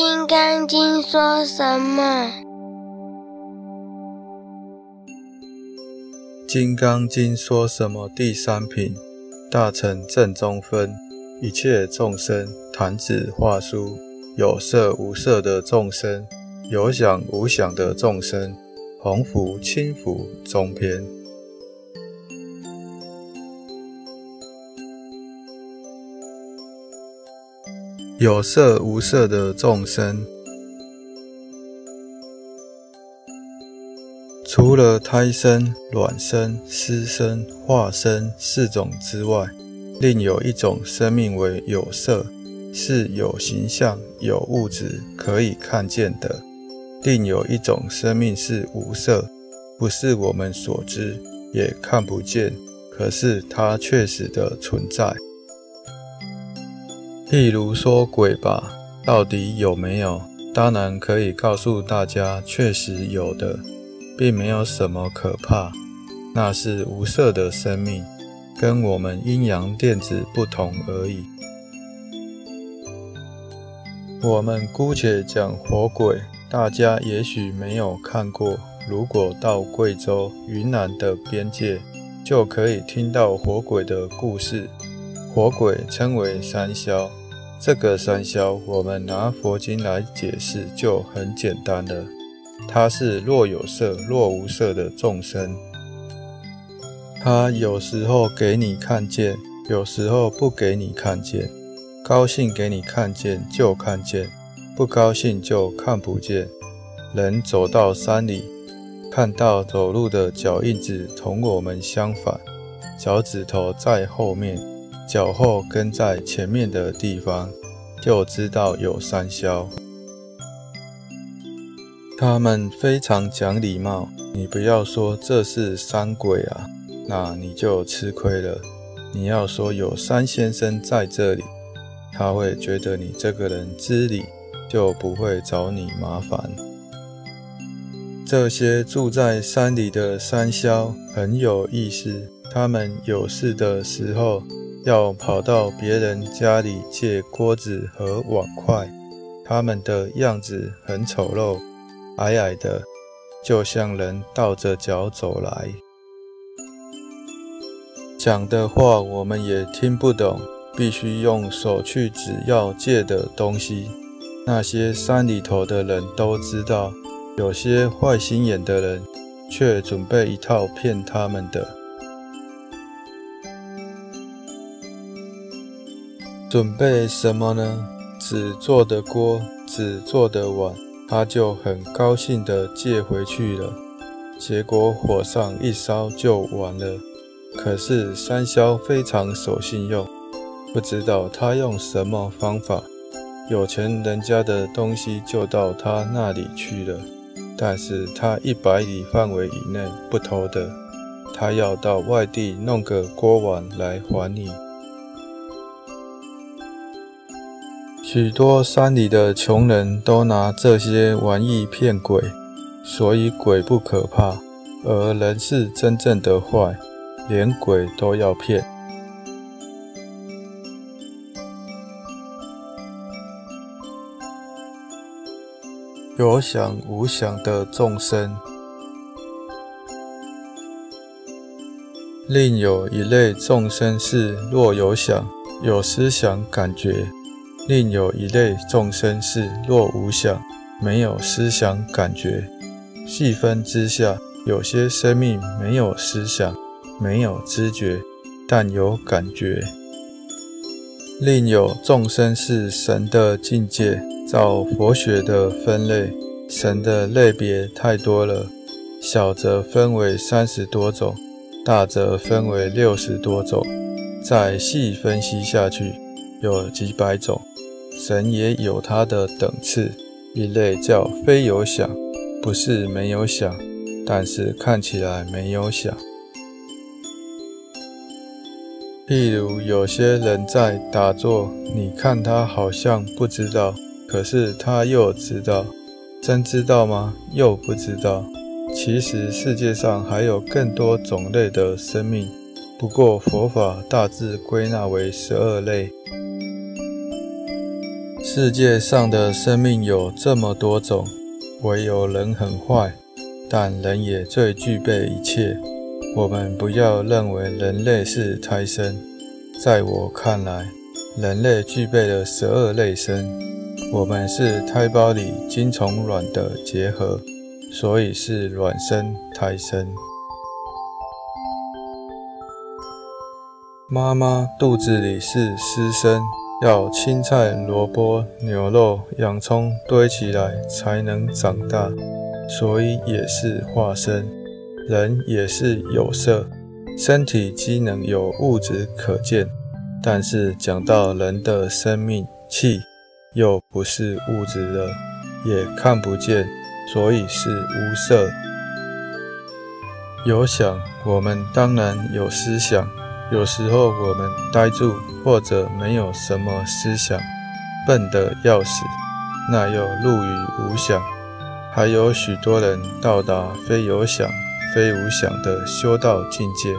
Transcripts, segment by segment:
金刚经》说什么？《金刚经》说什么？第三品，大乘正中分，一切众生，弹指画书，有色无色的众生，有想无想的众生，红福轻福中篇。有色无色的众生。除了胎生、卵生、湿生、化生四种之外，另有一种生命为有色，是有形象、有物质可以看见的；另有一种生命是无色，不是我们所知，也看不见，可是它确实的存在。譬如说鬼吧，到底有没有？当然可以告诉大家，确实有的。并没有什么可怕，那是无色的生命，跟我们阴阳电子不同而已。我们姑且讲火鬼，大家也许没有看过。如果到贵州、云南的边界，就可以听到火鬼的故事。火鬼称为三消，这个三消，我们拿佛经来解释就很简单了。它是若有色若无色的众生，它有时候给你看见，有时候不给你看见。高兴给你看见就看见，不高兴就看不见。人走到山里，看到走路的脚印子同我们相反，脚趾头在后面，脚后跟在前面的地方，就知道有三消。他们非常讲礼貌，你不要说这是山鬼啊，那你就吃亏了。你要说有山先生在这里，他会觉得你这个人知礼，就不会找你麻烦。这些住在山里的山魈很有意思，他们有事的时候要跑到别人家里借锅子和碗筷，他们的样子很丑陋。矮矮的，就像人倒着脚走来，讲的话我们也听不懂，必须用手去指要借的东西。那些山里头的人都知道，有些坏心眼的人却准备一套骗他们的。准备什么呢？纸做的锅，纸做的碗。他就很高兴地借回去了，结果火上一烧就完了。可是三霄非常守信用，不知道他用什么方法，有钱人家的东西就到他那里去了。但是他一百里范围以内不偷的，他要到外地弄个锅碗来还你。许多山里的穷人都拿这些玩意骗鬼，所以鬼不可怕，而人是真正的坏，连鬼都要骗。有想无想的众生，另有一类众生是若有想、有思想、感觉。另有一类众生是若无想，没有思想感觉。细分之下，有些生命没有思想，没有知觉，但有感觉。另有众生是神的境界。照佛学的分类，神的类别太多了，小则分为三十多种，大则分为六十多种。再细分析下去，有几百种。神也有它的等次，一类叫非有想，不是没有想，但是看起来没有想。譬如有些人在打坐，你看他好像不知道，可是他又知道，真知道吗？又不知道。其实世界上还有更多种类的生命，不过佛法大致归纳为十二类。世界上的生命有这么多种，唯有人很坏，但人也最具备一切。我们不要认为人类是胎生，在我看来，人类具备了十二类生。我们是胎胞里精虫卵的结合，所以是卵生胎生。妈妈肚子里是湿生。要青菜、萝卜、牛肉、洋葱堆起来才能长大，所以也是化身。人也是有色，身体机能有物质可见，但是讲到人的生命气，又不是物质了，也看不见，所以是无色。有想，我们当然有思想。有时候我们呆住，或者没有什么思想，笨得要死，那又入于无想。还有许多人到达非有想、非无想的修道境界，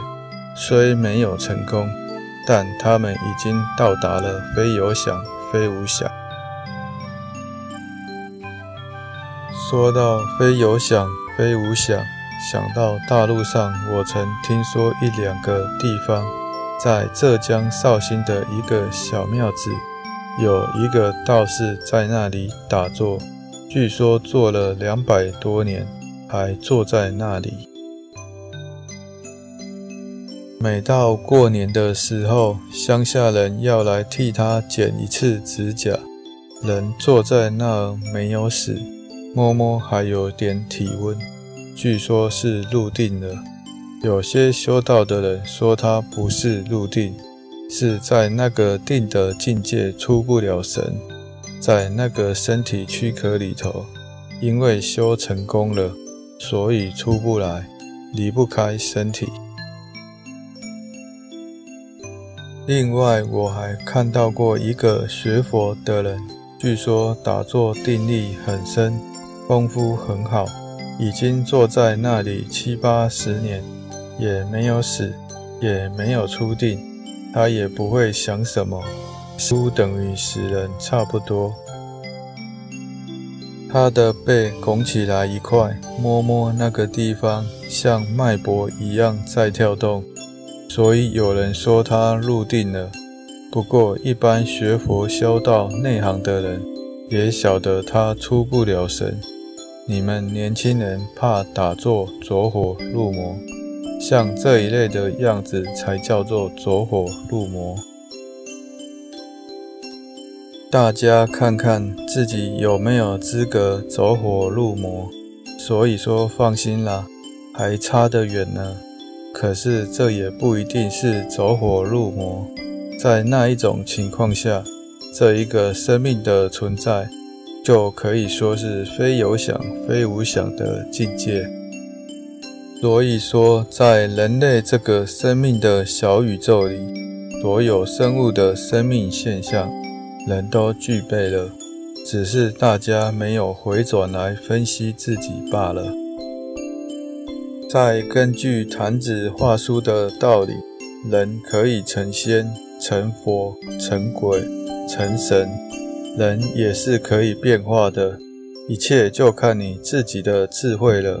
虽没有成功，但他们已经到达了非有想、非无想。说到非有想、非无想，想到大陆上，我曾听说一两个地方。在浙江绍兴的一个小庙子，有一个道士在那里打坐，据说坐了两百多年，还坐在那里。每到过年的时候，乡下人要来替他剪一次指甲，人坐在那儿没有死，摸摸还有点体温，据说是入定了。有些修道的人说，他不是入定，是在那个定的境界出不了神，在那个身体躯壳里头，因为修成功了，所以出不来，离不开身体。另外，我还看到过一个学佛的人，据说打坐定力很深，功夫很好，已经坐在那里七八十年。也没有死，也没有出定，他也不会想什么，书等于死人差不多。他的背拱起来一块，摸摸那个地方，像脉搏一样在跳动，所以有人说他入定了。不过一般学佛修道内行的人也晓得他出不了神。你们年轻人怕打坐着火入魔。像这一类的样子，才叫做走火入魔。大家看看自己有没有资格走火入魔。所以说，放心啦，还差得远呢。可是这也不一定是走火入魔，在那一种情况下，这一个生命的存在，就可以说是非有想非无想的境界。所以说，在人类这个生命的小宇宙里，所有生物的生命现象，人都具备了，只是大家没有回转来分析自己罢了。再根据坛子画书的道理，人可以成仙、成佛、成鬼、成神，人也是可以变化的，一切就看你自己的智慧了。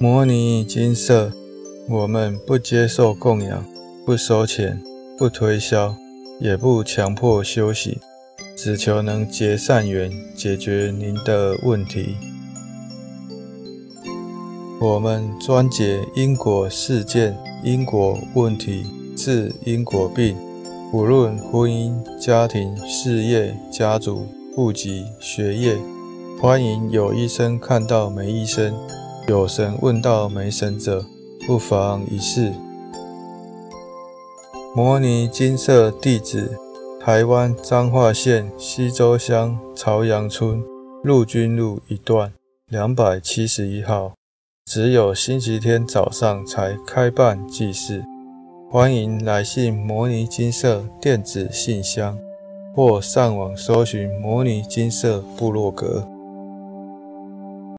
摩尼金色，我们不接受供养，不收钱，不推销，也不强迫修行，只求能结善缘，解决您的问题。我们专解因果事件、因果问题，治因果病，无论婚姻、家庭、事业、家族、户籍、学业，欢迎有医生看到没医生。有神问道没神者，不妨一试。摩尼金色地址台湾彰化县西周乡朝阳村陆军路一段两百七十一号，只有星期天早上才开办祭祀。欢迎来信摩尼金色电子信箱，或上网搜寻摩尼金色部落格。